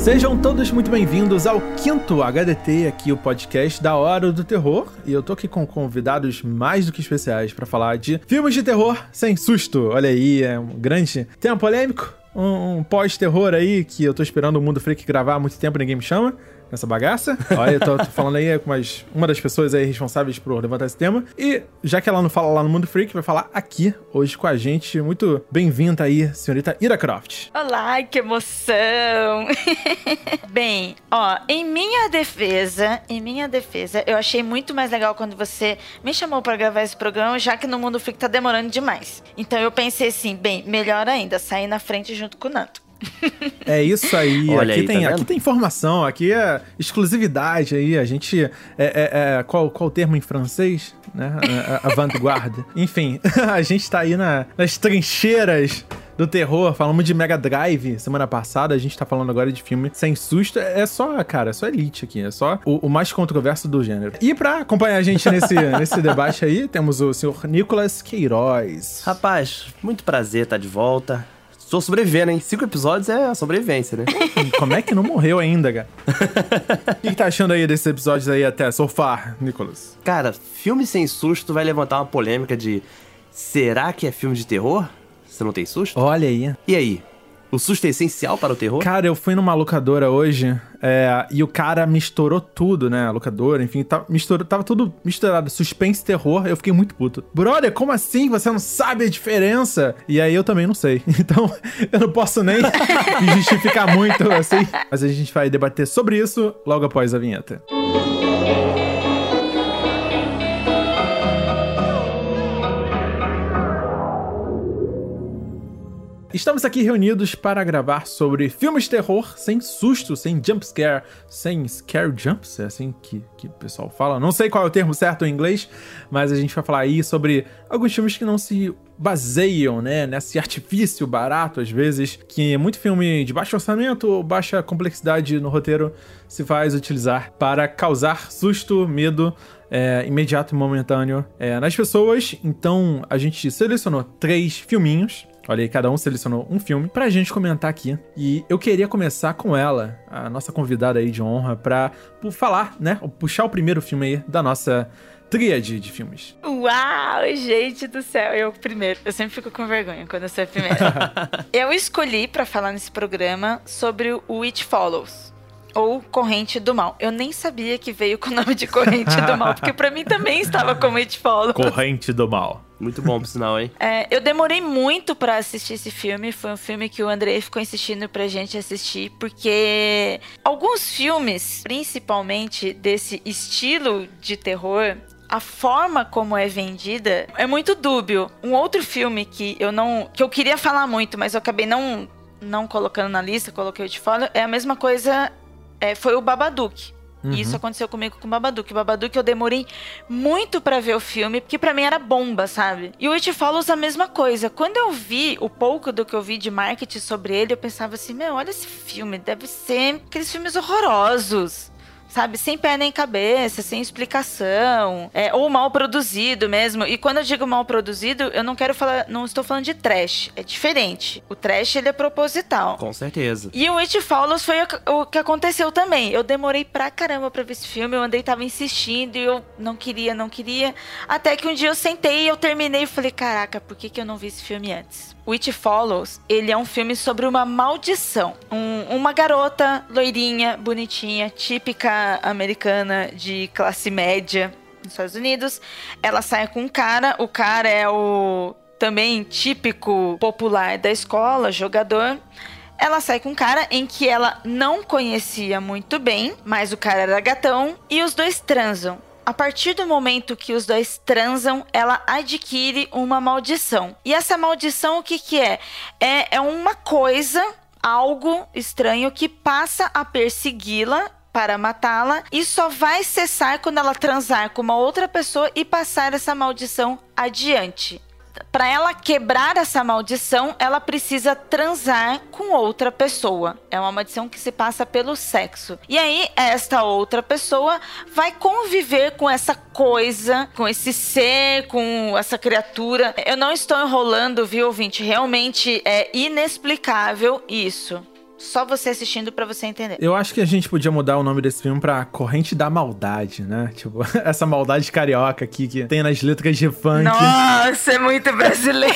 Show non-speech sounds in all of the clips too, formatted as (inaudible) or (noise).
Sejam todos muito bem-vindos ao quinto HDT, aqui o podcast da Hora do Terror. E eu tô aqui com convidados mais do que especiais para falar de filmes de terror sem susto. Olha aí, é um grande tema polêmico, um, um pós-terror aí que eu tô esperando o Mundo Freak gravar há muito tempo ninguém me chama nessa bagaça. Olha, eu tô, tô falando aí com mais, uma das pessoas aí responsáveis por levantar esse tema. E já que ela não fala lá no Mundo Freak, vai falar aqui hoje com a gente. Muito bem-vinda aí, senhorita Ira Croft. Olá, que emoção! (laughs) Bem, ó, em minha defesa, em minha defesa, eu achei muito mais legal quando você me chamou para gravar esse programa, já que no Mundo Freak tá demorando demais. Então eu pensei assim, bem, melhor ainda, sair na frente junto com o Nanto. É isso aí. (laughs) Olha aqui, aí, tem, tá aqui tem informação, aqui é exclusividade aí. A gente. É, é, é qual, qual o termo em francês? Né? Avant-garde. (laughs) Enfim, (laughs) a gente tá aí na, nas trincheiras do terror. Falamos de Mega Drive semana passada. A gente tá falando agora de filme sem susto. É só, cara, é só elite aqui. É só o, o mais controverso do gênero. E pra acompanhar a gente nesse, nesse debate aí, temos o senhor Nicolas Queiroz. Rapaz, muito prazer estar tá de volta. Tô sobrevivendo, hein? Cinco episódios é a sobrevivência, né? (laughs) Como é que não morreu ainda, cara? o que, que tá achando aí desses episódios aí até so far, Nicolas? Cara, filme sem susto vai levantar uma polêmica de será que é filme de terror? Você não tem susto? Olha aí. E aí? O susto é essencial para o terror? Cara, eu fui numa locadora hoje é, e o cara misturou tudo, né? A locadora, enfim, tá, misturou, tava tudo misturado. Suspense e terror. Eu fiquei muito puto. Brother, como assim? Você não sabe a diferença? E aí eu também não sei. (laughs) Então, eu não posso nem (laughs) justificar muito assim. Mas a gente vai debater sobre isso logo após a vinheta. Música Estamos aqui reunidos para gravar sobre filmes de terror sem susto, sem jump scare, sem scare jumps, é assim que, que o pessoal fala. Não sei qual é o termo certo em inglês, mas a gente vai falar aí sobre alguns filmes que não se baseiam, né, nesse artifício barato, às vezes, que muito filme de baixo orçamento ou baixa complexidade no roteiro se faz utilizar para causar susto, medo é, imediato e momentâneo é, nas pessoas. Então a gente selecionou três filminhos Olha aí, cada um selecionou um filme pra gente comentar aqui. E eu queria começar com ela, a nossa convidada aí de honra, pra falar, né? Puxar o primeiro filme aí da nossa tríade de filmes. Uau, gente do céu, eu primeiro. Eu sempre fico com vergonha quando eu sou a primeira. (laughs) eu escolhi para falar nesse programa sobre o It Follows. Ou Corrente do Mal. Eu nem sabia que veio com o nome de Corrente do Mal, porque para mim também estava como It Follows. Corrente do Mal. Muito bom, por sinal, hein? É, eu demorei muito para assistir esse filme. Foi um filme que o Andrei ficou insistindo pra gente assistir, porque alguns filmes, principalmente desse estilo de terror, a forma como é vendida é muito dúbio. Um outro filme que eu não. que eu queria falar muito, mas eu acabei não, não colocando na lista, coloquei de fora, é a mesma coisa. É, foi o Babadook. Uhum. E isso aconteceu comigo com o Babadook. O Babadook eu demorei muito para ver o filme, porque para mim era bomba, sabe? E o It Follows a mesma coisa. Quando eu vi o pouco do que eu vi de marketing sobre ele, eu pensava assim: meu, olha esse filme, deve ser aqueles filmes horrorosos sabe? Sem pé nem cabeça, sem explicação, é, ou mal produzido mesmo. E quando eu digo mal produzido, eu não quero falar, não estou falando de trash, é diferente. O trash ele é proposital. Com certeza. E o It Follows foi o que aconteceu também. Eu demorei pra caramba pra ver esse filme, eu andei tava insistindo e eu não queria, não queria, até que um dia eu sentei e eu terminei e falei, caraca, por que que eu não vi esse filme antes? It Follows, ele é um filme sobre uma maldição. Um, uma garota loirinha, bonitinha, típica americana de classe média nos Estados Unidos. Ela sai com um cara, o cara é o também típico popular da escola, jogador. Ela sai com um cara em que ela não conhecia muito bem, mas o cara era gatão, e os dois transam a partir do momento que os dois transam, ela adquire uma maldição. E essa maldição, o que, que é? é? É uma coisa, algo estranho que passa a persegui-la para matá-la e só vai cessar quando ela transar com uma outra pessoa e passar essa maldição adiante para ela quebrar essa maldição, ela precisa transar com outra pessoa. É uma maldição que se passa pelo sexo. E aí, esta outra pessoa vai conviver com essa coisa, com esse ser, com essa criatura. Eu não estou enrolando, viu, ouvinte? Realmente é inexplicável isso. Só você assistindo pra você entender. Eu acho que a gente podia mudar o nome desse filme pra Corrente da Maldade, né? Tipo, (laughs) essa maldade carioca aqui que tem nas letras de funk. Nossa, é muito brasileiro.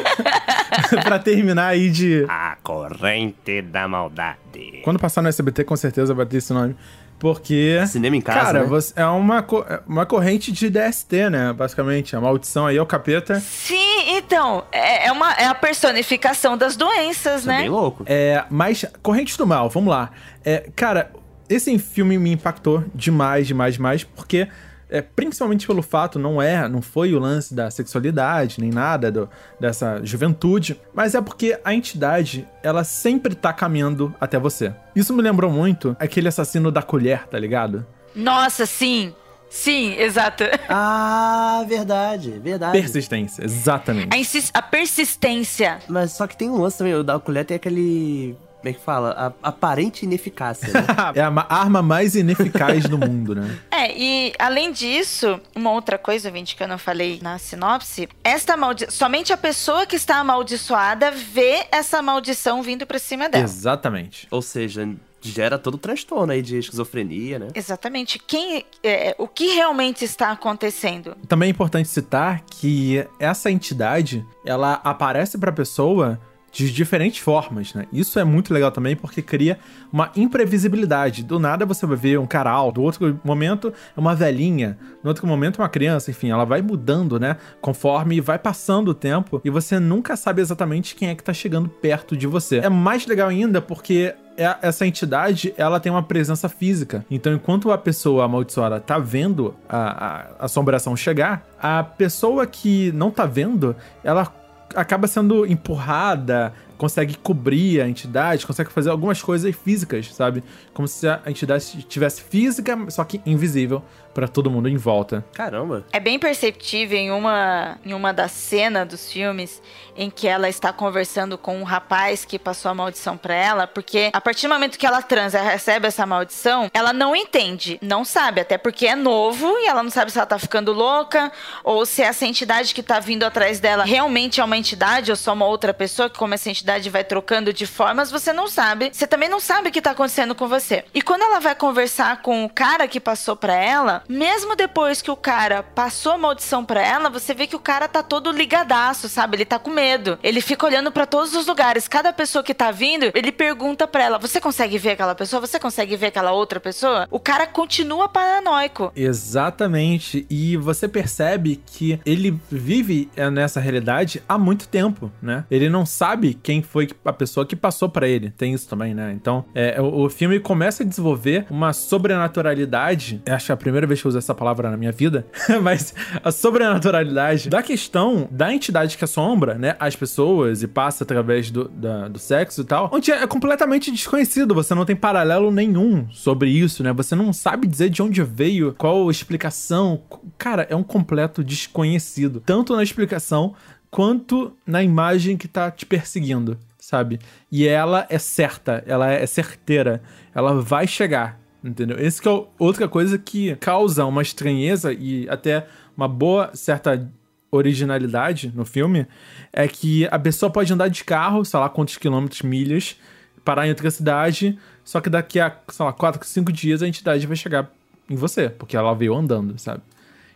(laughs) pra terminar aí de. A corrente da maldade. Quando passar no SBT, com certeza vai ter esse nome. Porque. Cinema em casa, Cara, né? você- é uma, co- é uma corrente de DST, né? Basicamente. A maldição aí é o capeta. Sim, então, é, é uma, é a personificação das doenças, Isso é né? bem louco. É, mas Corrente do Mal, vamos lá. É, cara, esse filme me impactou demais, demais, demais, porque é, principalmente pelo fato, não é, não foi o lance da sexualidade, nem nada do- dessa juventude, mas é porque a entidade, ela sempre tá caminhando até você. Isso me lembrou muito aquele assassino da colher, tá ligado? Nossa, sim. Sim, exato. Ah, verdade, verdade. Persistência, exatamente. A, a persistência. Mas só que tem um lance também, o da colher tem aquele. Como é que fala? A- aparente ineficácia, né? (laughs) é a ma- arma mais ineficaz do mundo, né? (laughs) É, e além disso, uma outra coisa, Vinte, que eu não falei na sinopse, esta maldi somente a pessoa que está amaldiçoada vê essa maldição vindo pra cima dela. Exatamente. Ou seja, gera todo o transtorno aí de esquizofrenia, né? Exatamente. Quem, é, o que realmente está acontecendo? Também é importante citar que essa entidade, ela aparece pra pessoa de diferentes formas, né? Isso é muito legal também porque cria uma imprevisibilidade. Do nada você vai ver um cara alto, do outro momento é uma velhinha, no outro momento é uma criança, enfim, ela vai mudando, né? Conforme vai passando o tempo e você nunca sabe exatamente quem é que tá chegando perto de você. É mais legal ainda porque é- essa entidade, ela tem uma presença física. Então, enquanto a pessoa amaldiçoada tá vendo a, a assombração chegar, a pessoa que não tá vendo, ela acaba sendo empurrada, consegue cobrir a entidade, consegue fazer algumas coisas físicas, sabe? Como se a entidade estivesse física, só que invisível pra todo mundo em volta. Caramba. É bem perceptível em uma, em uma das cenas dos filmes em que ela está conversando com um rapaz que passou a maldição pra ela, porque a partir do momento que ela transa e recebe essa maldição, ela não entende, não sabe, até porque é novo e ela não sabe se ela tá ficando louca ou se essa entidade que tá vindo atrás dela realmente é uma entidade ou só uma outra pessoa, que como essa entidade vai trocando de formas, você não sabe. Você também não sabe o que tá acontecendo com você. E quando ela vai conversar com o cara que passou pra ela, mesmo depois que o cara passou a maldição pra ela, você vê que o cara tá todo ligadaço, sabe? Ele tá com medo. Ele fica olhando pra todos os lugares. Cada pessoa que tá vindo, ele pergunta pra ela: "Você consegue ver aquela pessoa? Você consegue ver aquela outra pessoa?" O cara continua paranoico. Exatamente. E você percebe que ele vive é, nessa realidade há muito tempo, né? Ele não sabe quem foi a pessoa que passou pra ele. Tem isso também, né? Então, é, o, filme começa a desenvolver uma sobrenaturalidade. Acho que é a primeira vez que eu uso essa palavra na minha vida, (laughs) mas a sobrenaturalidade da questão da entidade que assombra, né? As pessoas e passa através do, da- do sexo e tal, onde é completamente desconhecido. Você não tem paralelo nenhum sobre isso, né? Você não sabe dizer de onde veio, qual explicação. Cara, é um completo desconhecido. Tanto na explicação quanto na imagem que tá te perseguindo, sabe? E ela é certa, ela é certeira, ela vai chegar, entendeu? Esse é outra coisa que causa uma estranheza e até uma boa certa originalidade no filme é que a pessoa pode andar de carro, sei lá quantos quilômetros, milhas, parar em outra cidade, só que daqui a, sei lá, 4, 5 dias a entidade vai chegar em você, porque ela veio andando, sabe?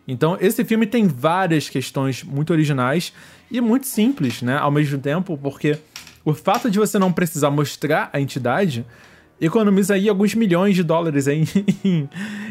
Então, esse filme tem várias questões muito originais e muito simples, né? Ao mesmo tempo, porque o fato de você não precisar mostrar a entidade economiza aí alguns milhões de dólares aí (laughs) em,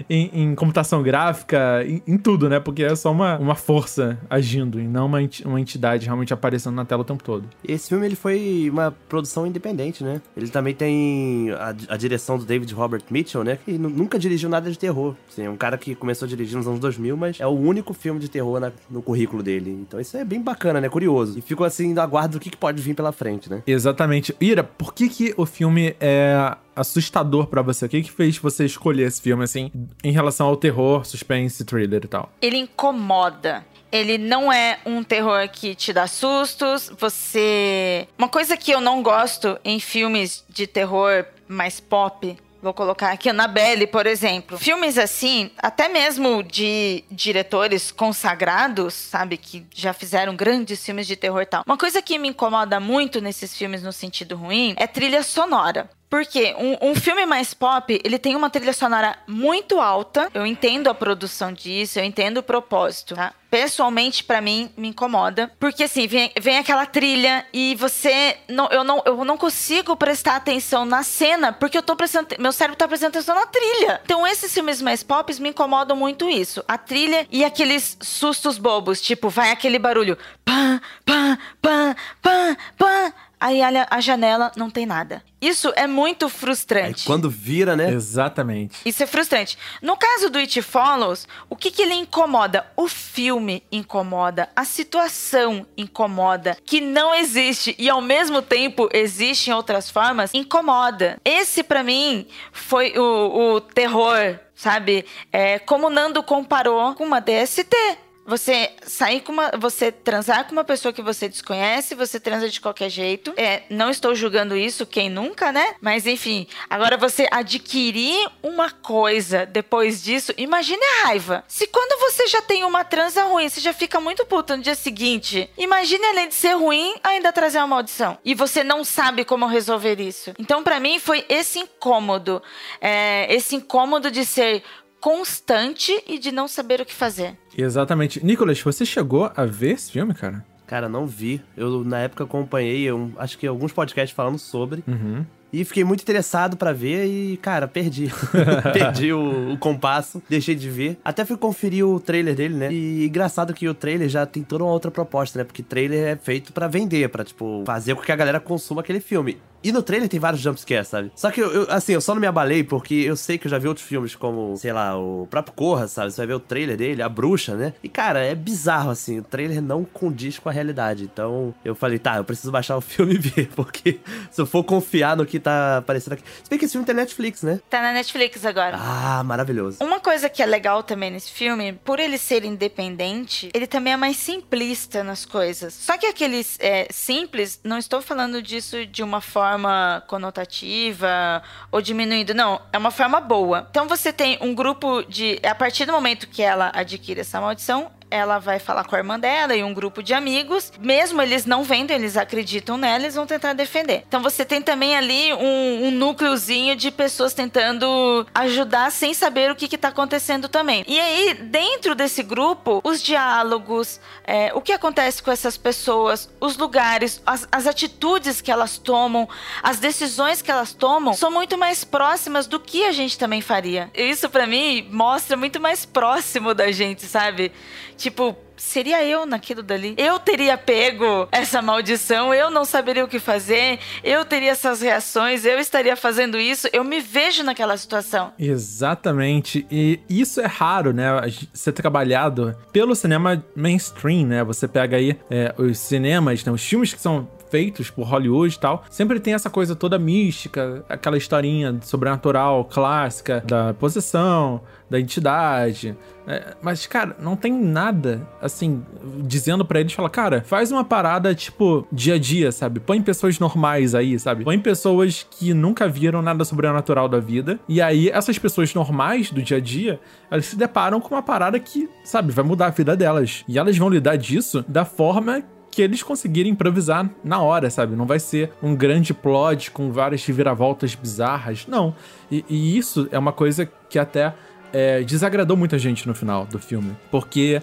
em- em computação gráfica, em, em tudo, né? Porque é só uma, uma força agindo e não uma, uma entidade realmente aparecendo na tela o tempo todo. Esse filme ele foi uma produção independente, né? Ele também tem a, a direção do David Robert Mitchell, né? Que nu- nunca dirigiu nada de terror. Assim, é um cara que começou a dirigir nos anos 2000, mas é o único filme de terror na- no currículo dele. Então isso é bem bacana, né? Curioso. E fico assim, aguardo do que, que pode vir pela frente, né? Exatamente. Ira, por que, que o filme é assustador pra você? O que, que fez você escolher esse filme, assim, em relação ao terror, suspense, thriller e tal? Ele incomoda. Ele não é um terror que te dá sustos. Você. Uma coisa que eu não gosto em filmes de terror mais pop Vou colocar aqui Annabelle, por exemplo. Filmes assim, até mesmo de diretores consagrados, sabe, que já fizeram grandes filmes de terror e tal. Uma coisa que me incomoda muito nesses filmes no sentido ruim é trilha sonora. Porque um, um, filme mais pop, ele tem uma trilha sonora muito alta. Eu entendo a produção disso, eu entendo o propósito, tá? Pessoalmente, para mim, me incomoda. Porque assim, vem, vem aquela trilha e você. Não, eu, não, eu não consigo prestar atenção na cena, porque eu tô prestando. Meu cérebro tá prestando atenção na trilha. Então, esses filmes mais pop me incomodam muito isso. A trilha e aqueles sustos bobos. Tipo, vai aquele barulho. Pã, pã, pã, pã, pã aí olha a janela, não tem nada. Isso é muito frustrante. Aí quando vira, né? Exatamente. Isso é frustrante. No caso do It Follows, o que, que ele incomoda? O filme incomoda, a situação incomoda, que não existe e ao mesmo tempo existe em outras formas, incomoda. Esse, para mim, foi o, o terror, sabe? É, como o Nando comparou com uma DST. Você sair com uma. Você transar com uma pessoa que você desconhece, você transa de qualquer jeito. É, não estou julgando isso, quem nunca, né? Mas enfim, agora você adquirir uma coisa depois disso, imagine a raiva. Se quando você já tem uma transa ruim, você já fica muito puta no dia seguinte, imagine além de ser ruim, ainda trazer uma maldição. E você não sabe como resolver isso. Então, para mim, foi esse incômodo. É, esse incômodo de ser constante e de não saber o que fazer. Exatamente. Nicolas, você chegou a ver esse filme, cara? Cara, não vi. Eu, na época, acompanhei, eu, acho que alguns podcasts falando sobre. Uhum. E fiquei muito interessado para ver e, cara, perdi. (laughs) perdi o, o, compasso, deixei de ver. Até fui conferir o trailer dele, né? E engraçado que o trailer já tem toda uma outra proposta, né? Porque trailer é feito para vender, para tipo, fazer com que a galera consuma aquele filme. E no trailer tem vários jumpscares, sabe? Só que eu, eu, assim, eu só não me abalei porque eu sei que eu já vi outros filmes como, sei lá, o próprio Corra, sabe? Você vai ver o trailer dele, a bruxa, né? E, cara, é bizarro, assim. O trailer não condiz com a realidade. Então, eu falei, tá, eu preciso baixar o (laughs) filme e ver, porque se eu for confiar no que tá aparecendo aqui. Se bem que esse filme tem Netflix, né? Tá na Netflix agora. Ah, maravilhoso. Uma coisa que é legal também nesse filme, por ele ser independente, ele também é mais simplista nas coisas. Só que aqueles é, simples, não estou falando disso de uma forma conotativa ou diminuindo, não. É uma forma boa. Então você tem um grupo de. A partir do momento que ela adquire essa maldição, ela vai falar com a irmã dela e um grupo de amigos. Mesmo eles não vendo, eles acreditam nela, eles vão tentar defender. Então você tem também ali um, um núcleozinho de pessoas tentando ajudar sem saber o que está acontecendo também. E aí, dentro desse grupo, os diálogos, é, o que acontece com essas pessoas, os lugares, as, as atitudes que elas tomam, as decisões que elas tomam, são muito mais próximas do que a gente também faria. Isso para mim mostra muito mais próximo da gente, sabe? Tipo, seria eu naquilo dali. Eu teria pego essa maldição, eu não saberia o que fazer, eu teria essas reações, eu estaria fazendo isso, eu me vejo naquela situação. Exatamente. E isso é raro, né? Ser trabalhado pelo cinema mainstream, né? Você pega aí é, os cinemas, né? os filmes que são feitos por Hollywood e tal, sempre tem essa coisa toda mística, aquela historinha sobrenatural clássica da possessão, da entidade. É, mas, cara, não tem nada, assim, dizendo para eles, fala, cara, faz uma parada, tipo, dia a dia, sabe? Põe pessoas normais aí, sabe? Põe pessoas que nunca viram nada sobrenatural da vida. E aí, essas pessoas normais do dia a dia, elas se deparam com uma parada que, sabe, vai mudar a vida delas. E elas vão lidar disso da forma que eles conseguirem improvisar na hora, sabe? Não vai ser um grande plot com várias reviravoltas bizarras, não. E, e isso é uma coisa que até é, desagradou muita gente no final do filme. Porque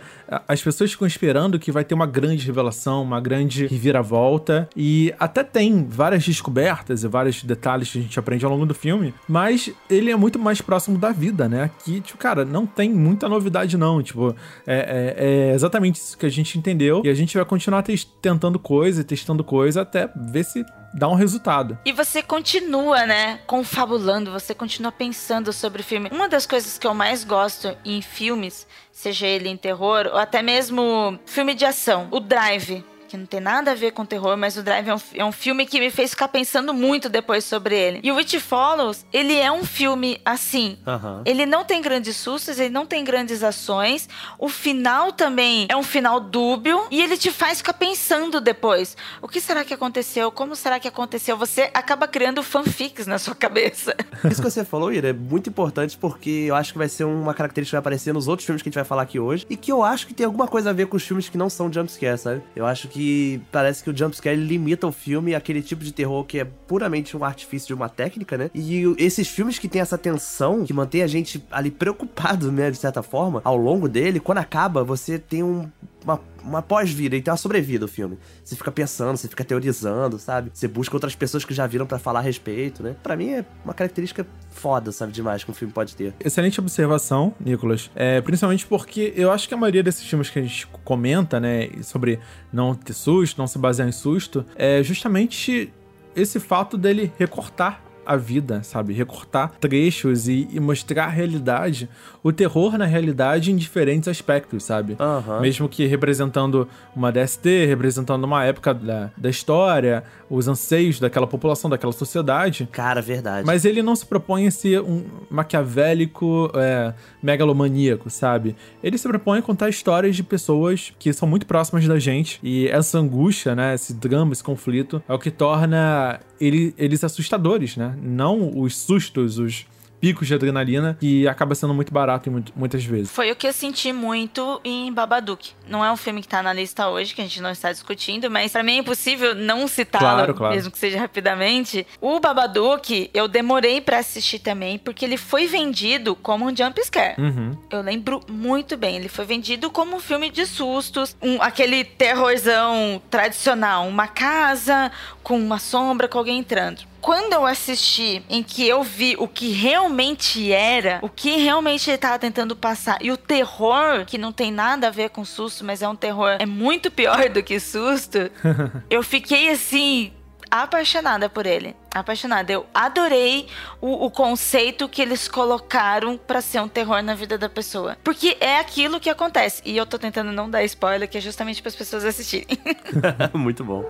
as pessoas ficam esperando que vai ter uma grande revelação, uma grande reviravolta. E até tem várias descobertas e vários detalhes que a gente aprende ao longo do filme. Mas ele é muito mais próximo da vida, né? Que, tipo, cara, não tem muita novidade, não. Tipo, é, é, é exatamente isso que a gente entendeu. E a gente vai continuar tentando coisa, testando coisa, até ver se dá um resultado. E você continua, né, confabulando, você continua pensando sobre o filme. Uma das coisas que eu mais gosto em filmes, seja ele em terror ou até mesmo filme de ação, o drive que não tem nada a ver com terror, mas o Drive é um, é um filme que me fez ficar pensando muito depois sobre ele. E o It Follows, ele é um filme assim. Ele não tem grandes sustos, ele não tem grandes ações. O final também é um final dúbio e ele te faz ficar pensando depois. O que será que aconteceu? Como será que aconteceu? Você acaba criando fanfics na sua cabeça. (laughs) Isso que você falou, Ira, é muito importante porque eu acho que vai ser uma característica que vai aparecer nos outros filmes que a gente vai falar aqui hoje e que eu acho que tem alguma coisa a ver com os filmes que não são jumpscare, sabe? Eu acho que parece que o jumpscare limita o filme àquele tipo de terror que é puramente um artifício de uma técnica, né? E esses filmes que tem essa tensão, que mantém a gente ali preocupado, né, de certa forma, ao longo dele, quando acaba, você tem um uma, uma pós-vida e tem uma sobrevida o filme. Você fica pensando, você fica teorizando, sabe? Você busca outras pessoas que já viram pra falar a respeito, né? Pra mim é uma característica foda, sabe? Demais que um filme pode ter. Excelente observação, Nicolas. É, principalmente porque eu acho que a maioria desses filmes que a gente comenta, né, sobre não ter susto, não se basear em susto, é justamente esse fato dele recortar a vida, sabe? Recortar trechos e, e mostrar a realidade, o terror na realidade em diferentes aspectos, sabe? Aham. Mesmo que representando uma DST, representando uma época da, da história, os anseios daquela população, daquela sociedade. Cara, verdade. Mas ele não se propõe a ser um maquiavélico é, megalomaníaco, sabe? Ele se propõe a contar histórias de pessoas que são muito próximas da gente. E essa angústia, né? Esse drama, esse conflito, é o que torna ele- eles assustadores, né? Não os sustos, os picos de adrenalina, que acaba sendo muito barato muitas vezes. Foi o que eu senti muito em Babadook. Não é um filme que tá na lista hoje, que a gente não está discutindo, mas pra mim é impossível não citá-lo, Claro, claro. mesmo que seja rapidamente. O Babadook, eu demorei pra assistir também, porque ele foi vendido como um jump scare. Uhum. Eu lembro muito bem. Ele foi vendido como um filme de sustos, um- aquele terrorzão tradicional, uma casa com uma sombra com alguém entrando. Quando eu assisti, em que eu vi o que realmente era, o que realmente ele tava tentando passar, e o terror, que não tem nada a ver com susto, mas é um terror, é muito pior do que susto, (laughs) eu fiquei assim, apaixonada por ele. Apaixonada. Eu adorei o, o conceito que eles colocaram pra ser um terror na vida da pessoa. Porque é aquilo que acontece. E eu tô tentando não dar spoiler, que é justamente para as pessoas assistirem. (laughs) (laughs) Muito bom.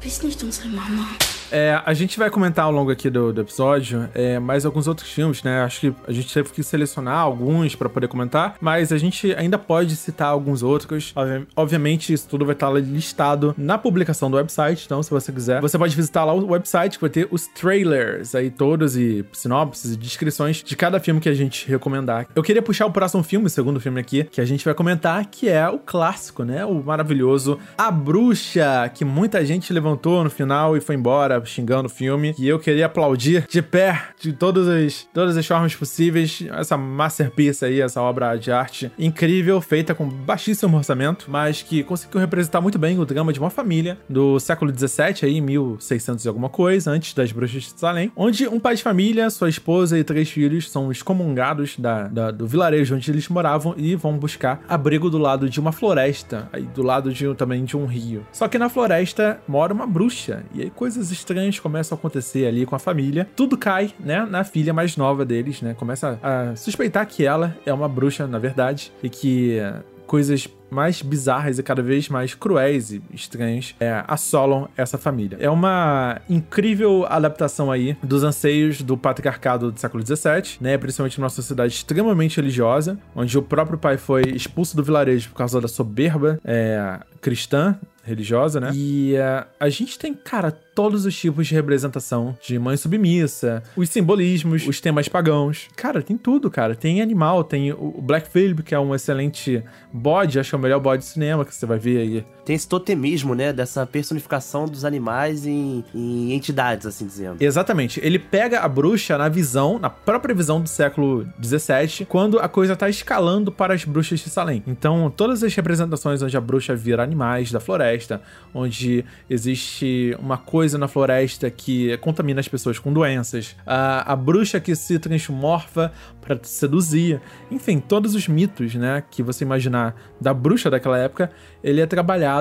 Bist nicht unsere Mama. É, a gente vai comentar ao longo aqui do, do episódio é, mais alguns outros filmes, né? Acho que a gente teve que selecionar alguns pra poder comentar, mas a gente ainda pode citar alguns outros. Obvi- Obviamente, isso tudo vai estar listado na publicação do website, então se você quiser, você pode visitar lá o website que vai ter os trailers aí todos e sinopses e descrições de cada filme que a gente recomendar. Eu queria puxar o próximo filme, o segundo filme aqui, que a gente vai comentar, que é o clássico, né? O maravilhoso A Bruxa, que muita gente levantou no final e foi embora xingando o filme. E eu queria aplaudir de pé, de todas as, todas as formas possíveis, essa masterpiece aí, essa obra de arte incrível, feita com baixíssimo orçamento, mas que conseguiu representar muito bem o drama de uma família do século XVII, aí, 1600 e alguma coisa, antes das bruxas de Salem, onde um pai de família, sua esposa e três filhos são excomungados da, da- do vilarejo onde eles moravam e vão buscar abrigo do lado de uma floresta, aí do lado de, também de um rio. Só que na floresta mora uma bruxa, e aí coisas estranhas começam a acontecer ali com a família. Tudo cai, né, na filha mais nova deles, né? Começa a suspeitar que ela é uma bruxa, na verdade, e que coisas mais bizarras e cada vez mais cruéis e estranhas é, assolam essa família. É uma incrível adaptação aí dos anseios do patriarcado do século XVII, né? Principalmente numa sociedade extremamente religiosa, onde o próprio pai foi expulso do vilarejo por causa da soberba é, cristã religiosa, né? E é, a gente tem, cara, todos os tipos de representação de mãe submissa, os simbolismos, os temas pagãos. Cara, tem tudo, cara. Tem animal, tem o Black Phillip, que é um excelente bode, acho que é o melhor bode de cinema que você vai ver aí. Tem esse totemismo, né? Dessa personificação dos animais em, em entidades, assim dizendo. Exatamente. Ele pega a bruxa na visão, na própria visão do século XVII, quando a coisa tá escalando para as bruxas de Salem. Então, todas as representações onde a bruxa vira animais da floresta, onde existe uma coisa na floresta que contamina as pessoas com doenças, a, a bruxa que se transmorfa para seduzir, enfim, todos os mitos, né, que você imaginar da bruxa daquela época, ele é trabalhado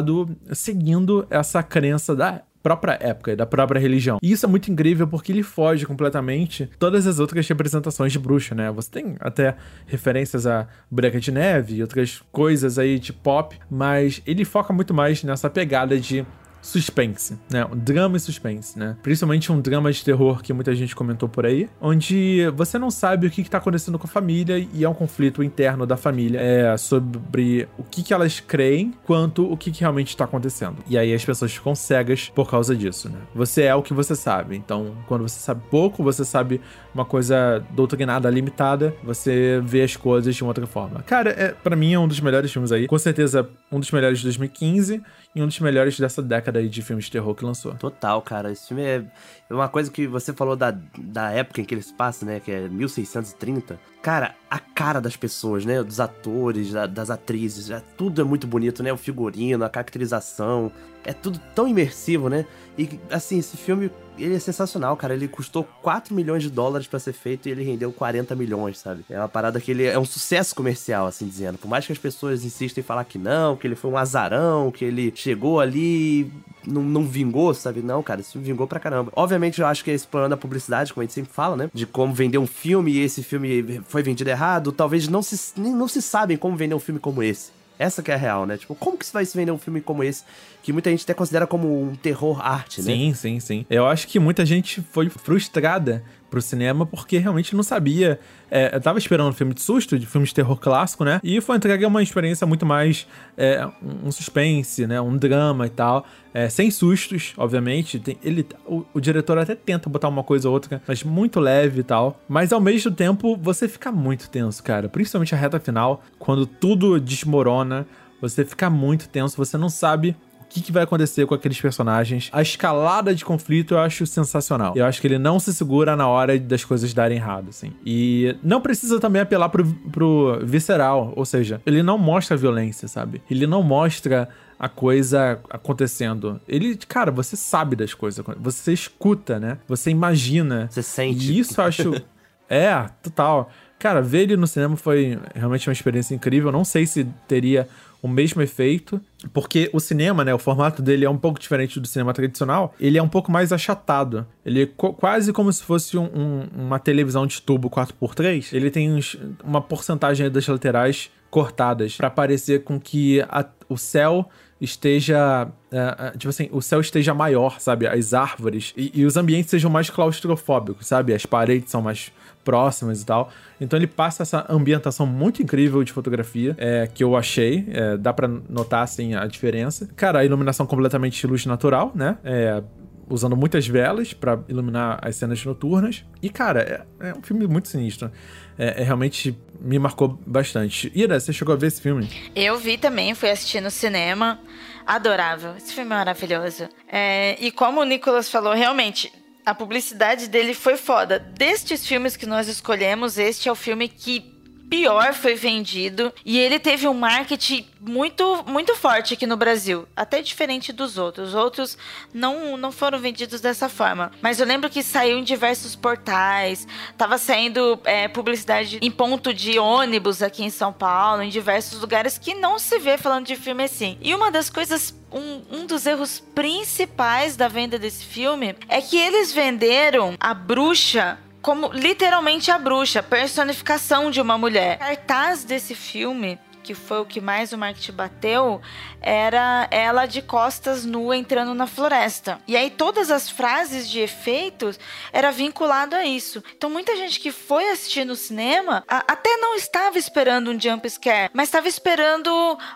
seguindo essa crença da própria época, da própria religião. E isso é muito incrível porque ele foge completamente todas as outras representações de bruxa, né? Você tem até referências a Branca de Neve e outras coisas aí de pop, mas ele foca muito mais nessa pegada de suspense, né? Um drama e suspense, né? Principalmente um drama de terror que muita gente comentou por aí, onde você não sabe o que, está acontecendo com a família e é um conflito interno da família é, sobre o que, que elas creem quanto o que, que realmente está acontecendo. E aí as pessoas ficam cegas por causa disso, né? Você é o que você sabe. Então, quando você sabe pouco, você sabe uma coisa doutrinada, limitada, você vê as coisas de uma outra forma. Cara, é, para mim é um dos melhores filmes aí. Com certeza, um dos melhores de 2015 e um dos melhores dessa década aí de filmes de terror que lançou. Total, cara. Esse filme é uma coisa que você falou da, da época em que ele se passa, né? Que é 1630. Cara, a cara das pessoas, né? Dos atores, da, das atrizes, é, tudo é muito bonito, né? O figurino, a caracterização. É tudo tão imersivo, né? E, assim, esse filme ele é sensacional, cara. Ele custou 4 milhões de dólares para ser feito e ele rendeu 40 milhões, sabe? É uma parada que ele é um sucesso comercial, assim dizendo. Por mais que as pessoas insistem em falar que não, que ele foi um azarão, que ele chegou ali não, não vingou, sabe? Não, cara, filme vingou pra caramba. Obviamente, eu acho que é explorando a publicidade, como a gente sempre fala, né? De como vender um filme e esse filme foi vendido errado. Talvez não se, não se sabem como vender um filme como esse. Essa que é a real, né? Tipo, como que você vai se vender um filme como esse? Que muita gente até considera como um terror arte, né? Sim, sim, sim. Eu acho que muita gente foi frustrada pro cinema porque realmente não sabia. É, eu tava esperando um filme de susto, de filme de terror clássico, né? E foi entregue uma experiência muito mais é, um suspense, né? Um drama e tal. É, sem sustos, obviamente. Tem, ele, o, o, diretor até tenta botar uma coisa ou outra, mas muito leve e tal. Mas ao mesmo tempo, você fica muito tenso, cara. Principalmente a reta final, quando tudo desmorona. Você fica muito tenso, você não sabe que, que, vai acontecer com aqueles personagens. A escalada de conflito eu acho sensacional. Eu acho que ele não se segura na hora das coisas darem errado, assim. E não precisa também apelar pro, pro visceral, ou seja, ele não mostra a violência, sabe? Ele não mostra a coisa acontecendo. Ele, cara, você sabe das coisas, você escuta, né? Você imagina. Você sente. E isso eu acho. (laughs) é, total. Cara, ver ele no cinema foi realmente uma experiência incrível. Não sei se teria o mesmo efeito, porque o cinema, né, o formato dele é um pouco diferente do cinema tradicional, ele é um pouco mais achatado. Ele é quase como se fosse um, um, uma televisão de tubo 4x3. Ele tem uns, uma porcentagem das laterais cortadas para parecer com que a, o céu esteja. Uh, tipo assim, o céu esteja maior, sabe? As árvores. E, e, os ambientes sejam mais claustrofóbicos, sabe? As paredes são mais próximas e tal. Então ele passa essa ambientação muito incrível de fotografia, é, que eu achei. É, dá para notar, assim, a diferença. Cara, a iluminação completamente luz natural, né? É, usando muitas velas para iluminar as cenas noturnas. E, cara, é, é um filme muito sinistro. É, é, realmente me marcou bastante. Ira, você chegou a ver esse filme? Eu vi também, fui assistir no cinema. Adorável. Esse filme é maravilhoso. É, e como o Nicolas falou, realmente, a publicidade dele foi foda. Destes filmes que nós escolhemos, este é o filme que pior foi vendido e ele teve um marketing muito muito forte aqui no Brasil, até diferente dos outros. Os outros não, não foram vendidos dessa forma. Mas eu lembro que saiu em diversos portais, tava saindo é, publicidade em ponto de ônibus aqui em São Paulo, em diversos lugares que não se vê falando de filme assim. E uma das coisas um, um, dos erros principais da venda desse filme é que eles venderam a bruxa como literalmente a bruxa, personificação de uma mulher. O cartaz desse filme que foi o que mais o marketing bateu, era ela de costas nua entrando na floresta. E aí todas as frases de efeitos era vinculado a isso. Então muita gente que foi assistir no cinema a, até não estava esperando um jump scare, mas estava esperando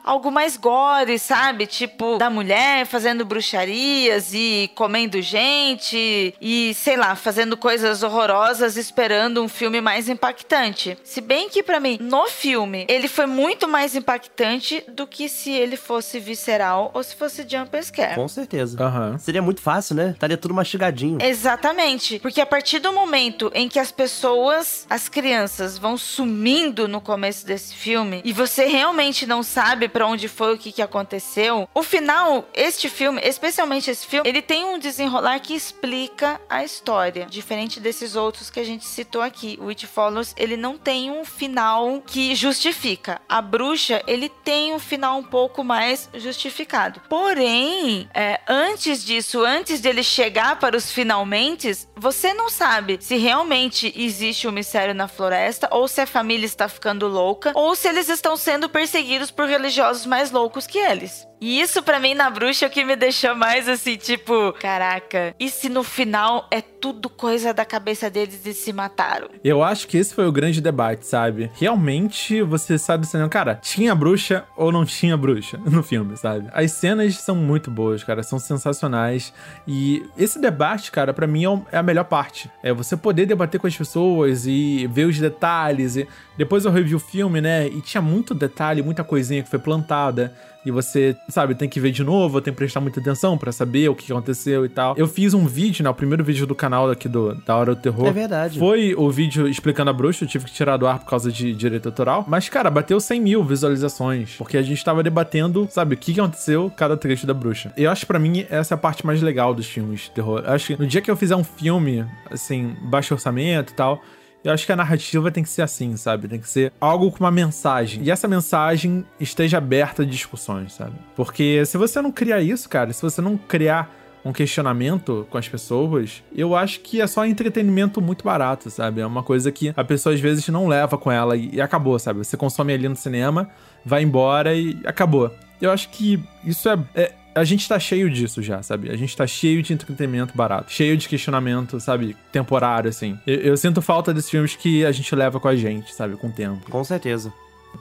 algo mais gore, sabe? Tipo da mulher fazendo bruxarias e comendo gente e sei lá, fazendo coisas horrorosas esperando um filme mais impactante. Se bem que para mim no filme ele foi muito mais mais impactante do que se ele fosse visceral ou se fosse jump scare. Com certeza. Uhum. Seria muito fácil, né? Estaria tudo mastigadinho. Exatamente. Porque a partir do momento em que as pessoas, as crianças, vão sumindo no começo desse filme e você realmente não sabe para onde foi o que, que aconteceu, o final, este filme, especialmente esse filme, ele tem um desenrolar que explica a história. Diferente desses outros que a gente citou aqui. O It Follows, ele não tem um final que justifica. A bruxa bruxa, ele tem um final um pouco mais justificado. Porém, é, antes disso, antes dele chegar para os finalmente, você não sabe se realmente existe um mistério na floresta, ou se a família está ficando louca, ou se eles estão sendo perseguidos por religiosos mais loucos que eles. E isso para mim na bruxa é o que me deixou mais assim, tipo, caraca, e se no final é tudo coisa da cabeça deles e se mataram? Eu acho que esse foi o grande debate, sabe? Realmente você sabe assim, cara, tinha bruxa ou não tinha bruxa (laughs) no filme, sabe? As cenas são muito boas, cara, são sensacionais. E esse debate, cara, para mim é, é a melhor parte. É você poder debater com as pessoas e ver os detalhes. E depois eu revi o filme, né? E tinha muito detalhe, muita coisinha que foi plantada e você, sabe, tem que ver de novo, tem que prestar muita atenção para saber o que aconteceu e tal. Eu fiz um vídeo, né, o primeiro vídeo do canal aqui do da Hora do Terror. É verdade. Foi o vídeo explicando a bruxa, eu tive que tirar do ar por causa de direito autoral. Mas, cara, bateu 100 mil visualizações, porque a gente tava debatendo, sabe, o que aconteceu cada trecho da bruxa. Eu acho para mim essa é a parte mais legal dos filmes de terror. Eu acho que no dia que eu fizer um filme, assim, baixo orçamento e tal, eu acho que a narrativa tem que ser assim, sabe? Tem que ser algo com uma mensagem. E essa mensagem esteja aberta a discussões, sabe? Porque se você não criar isso, cara, se você não criar um questionamento com as pessoas, eu acho que é só entretenimento muito barato, sabe? É uma coisa que a pessoa às vezes não leva com ela e, acabou, sabe? Você consome ali no cinema, vai embora e acabou. Eu acho que isso é, é a gente tá cheio disso já, sabe? A gente tá cheio de entretenimento barato, cheio de questionamento, sabe? Temporário, assim. Eu, eu, sinto falta desses filmes que a gente leva com a gente, sabe? Com o tempo. Com certeza.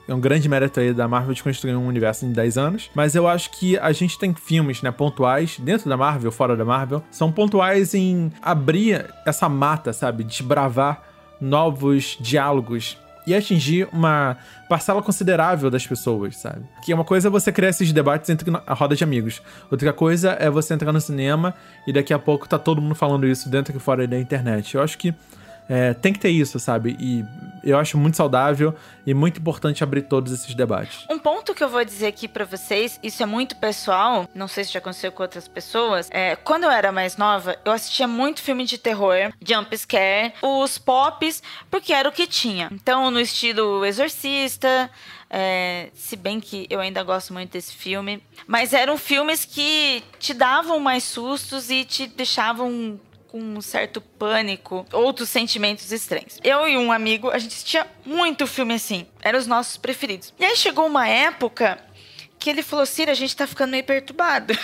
É um grande mérito aí da Marvel de construir um universo em 10 anos. Mas eu acho que a gente tem filmes, né, pontuais, dentro da Marvel, fora da Marvel, são pontuais em abrir essa mata, sabe? Desbravar novos diálogos e atingir uma parcela considerável das pessoas, sabe? Que uma coisa é você criar esses debates entre a roda de amigos. Outra coisa é você entrar no cinema e daqui a pouco tá todo mundo falando isso dentro e fora da internet. Eu acho que é, tem que ter isso, sabe? E eu acho muito saudável e muito importante abrir todos esses debates. Um ponto que eu vou dizer aqui para vocês, isso é muito pessoal, não sei se já aconteceu com outras pessoas, é, quando eu era mais nova, eu assistia muito filme de terror, jump scare, os pops, porque era o que tinha. Então, no estilo Exorcista, é, se bem que eu ainda gosto muito desse filme. Mas eram filmes que te davam mais sustos e te deixavam com um certo pânico, outros sentimentos estranhos. Eu e um amigo, a gente assistia muito filme assim, eram os nossos preferidos. E aí chegou uma época que ele falou: Cira, a gente tá ficando meio perturbado. (laughs)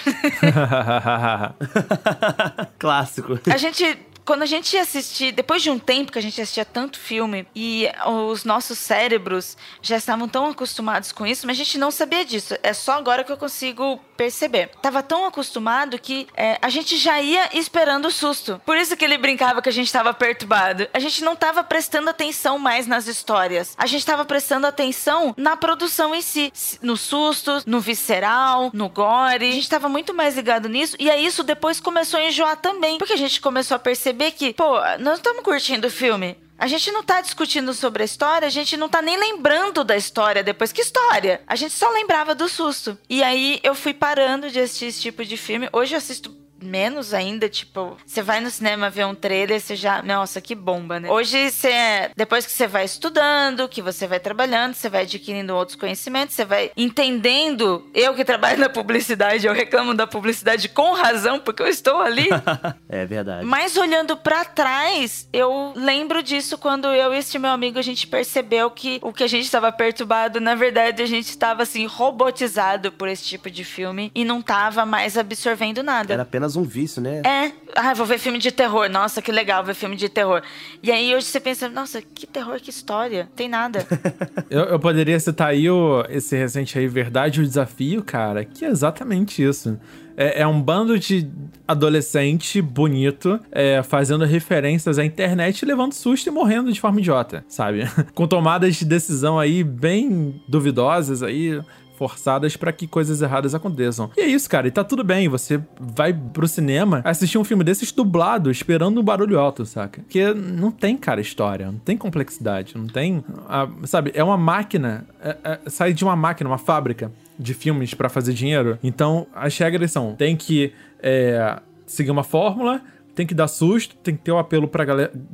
(laughs) Clássico. A gente quando a gente ia assistir, depois de um tempo que a gente assistia tanto filme e os nossos cérebros já estavam tão acostumados com isso, mas a gente não sabia disso. É só agora que eu consigo perceber. Tava tão acostumado que é, a gente já ia esperando o susto. Por isso que ele brincava que a gente tava perturbado. A gente não tava prestando atenção mais nas histórias. A gente tava prestando atenção na produção em si. No susto, no visceral, no gore. A gente tava muito mais ligado nisso. E aí isso depois começou a enjoar também. Porque a gente começou a perceber que, pô, nós estamos curtindo o filme. A gente não tá discutindo sobre a história, a gente não tá nem lembrando da história depois. Que história? A gente só lembrava do susto. E aí eu fui parando de assistir esse tipo de filme. Hoje eu assisto menos ainda, tipo, você vai no cinema ver um trailer, você já, nossa, que bomba, né? Hoje você, depois que você vai estudando, que você vai trabalhando, você vai adquirindo outros conhecimentos, você vai entendendo. Eu que trabalho na publicidade, eu reclamo da publicidade com razão, porque eu estou ali. (laughs) é verdade. Mas olhando para trás, eu lembro disso quando eu e esse meu amigo a gente percebeu que o que a gente estava perturbado, na verdade, a gente estava assim robotizado por esse tipo de filme e não tava mais absorvendo nada. Era apenas apenas um vício, né? É. Ah, vou ver filme de terror. Nossa, que legal ver filme de terror. E aí hoje você pensa, nossa, que terror, que história. Tem nada. (laughs) eu, eu, poderia citar aí o, esse recente aí, Verdade o Desafio, cara, que é exatamente isso. É, é, um bando de adolescente bonito é, fazendo referências à internet, levando susto e morrendo de forma idiota, sabe? (laughs) Com tomadas de decisão aí bem duvidosas aí, forçadas para que coisas erradas aconteçam. E é isso, cara, e tá tudo bem, você vai pro cinema assistir um filme desses dublado, esperando um barulho alto, saca? Porque não tem, cara, história, não tem complexidade, não tem. A, sabe, é uma máquina, é, é, sai de uma máquina, uma fábrica de filmes para fazer dinheiro. Então, as regras são: tem que é, seguir uma fórmula, tem que dar susto, tem que ter o um apelo pra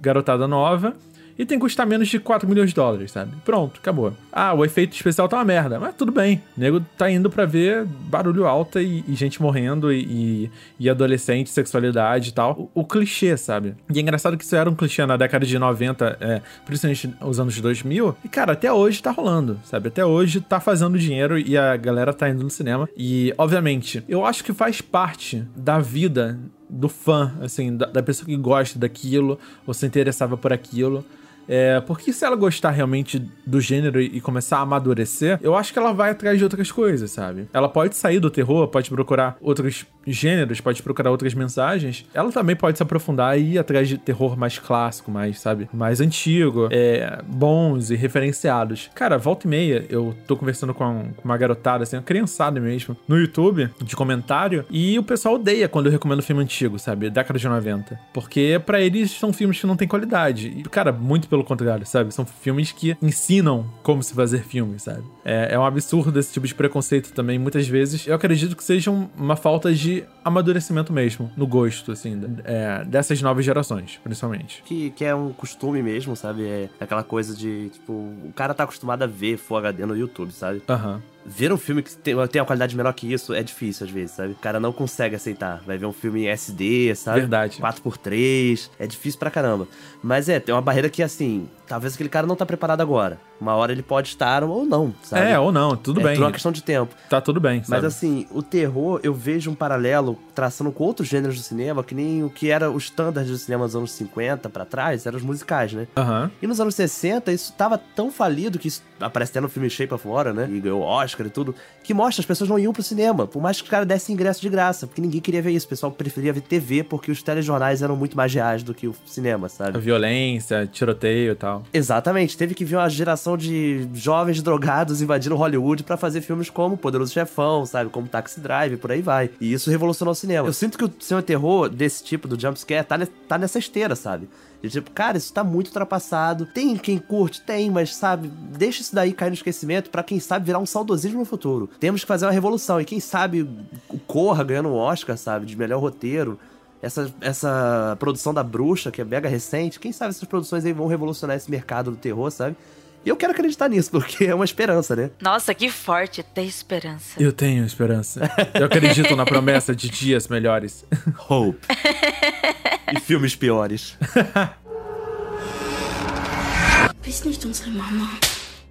garotada nova e tem que custar menos de 4 milhões de dólares, sabe? Pronto, acabou. Ah, o efeito especial tá uma merda, mas tudo bem. O nego tá indo pra ver barulho alto e, e gente morrendo e, e, adolescente, sexualidade e tal. O, o, clichê, sabe? E é engraçado que isso era um clichê na década de 90, é, principalmente os anos 2000. E, cara, até hoje tá rolando, sabe? Até hoje tá fazendo dinheiro e a galera tá indo no cinema. E, obviamente, eu acho que faz parte da vida do fã, assim, da, da pessoa que gosta daquilo ou se interessava por aquilo. É, porque se ela gostar realmente do gênero e começar a amadurecer, eu acho que ela vai atrás de outras coisas, sabe? Ela pode sair do terror, pode procurar outros gêneros, pode procurar outras mensagens. Ela também pode se aprofundar e ir atrás de terror mais clássico, mais, sabe? Mais antigo, é, bons e referenciados. Cara, volta e meia, eu tô conversando com uma garotada, assim, uma criançada mesmo, no YouTube, de comentário, e o pessoal odeia quando eu recomendo filme antigo, sabe? Década de 90. Porque para eles são filmes que não têm qualidade. E, cara, muito pelo contrário, sabe? São filmes que ensinam como se fazer filmes, sabe? É, é um absurdo esse tipo de preconceito também, muitas vezes. Eu acredito que seja uma falta de amadurecimento mesmo, no gosto, assim, é, dessas novas gerações, principalmente. Que, que é um costume mesmo, sabe? É aquela coisa de, tipo, o cara tá acostumado a ver Full HD no YouTube, sabe? Aham. Uhum ver um filme que tem, tem uma qualidade menor que isso é difícil às vezes, sabe? O cara não consegue aceitar. Vai ver um filme em SD, sabe? Verdade. 4x3. É difícil pra caramba. Mas é, tem uma barreira que, assim, talvez aquele cara não tá preparado agora. Uma hora ele pode estar ou não, sabe? É, ou não, tudo é bem. É uma questão de tempo. Tá tudo bem, sabe? Mas assim, o terror, eu vejo um paralelo traçando com outros gêneros do cinema, que nem o que era o standard do cinema nos anos 50 para trás, eram os musicais, né? Uhum. E nos anos 60, isso tava tão falido que isso aparece até no filme Shape of Water, né? E ganhou Oscar e tudo, que mostra as pessoas não iam pro cinema, por mais que os caras dessem ingresso de graça, porque ninguém queria ver isso. O pessoal preferia ver TV porque os telejornais eram muito mais reais do que o cinema, sabe? A violência, tiroteio e tal. Exatamente. Teve que vir uma geração de jovens drogados invadindo Hollywood para fazer filmes como Poderoso Chefão, sabe? Como Taxi Drive, por aí vai. E isso revolucionou o cinema. Eu sinto que o cinema terror desse tipo, do jumpscare, tá, tá nessa esteira, sabe? De tipo, cara, isso tá muito ultrapassado. Tem quem curte? Tem, mas sabe, deixa isso daí cair no esquecimento para quem sabe virar um saudosismo no futuro. Temos que fazer uma revolução. E quem sabe o Corra ganhando um Oscar, sabe, de melhor roteiro essa, essa produção da Bruxa, que é mega recente, quem sabe essas produções aí vão revolucionar esse mercado do terror, sabe? E eu quero acreditar nisso, porque é uma esperança, né? Nossa, que forte ter esperança. Eu tenho esperança. Eu acredito na promessa de dias melhores. Hope. e filmes piores. Bist nicht unsere Mama.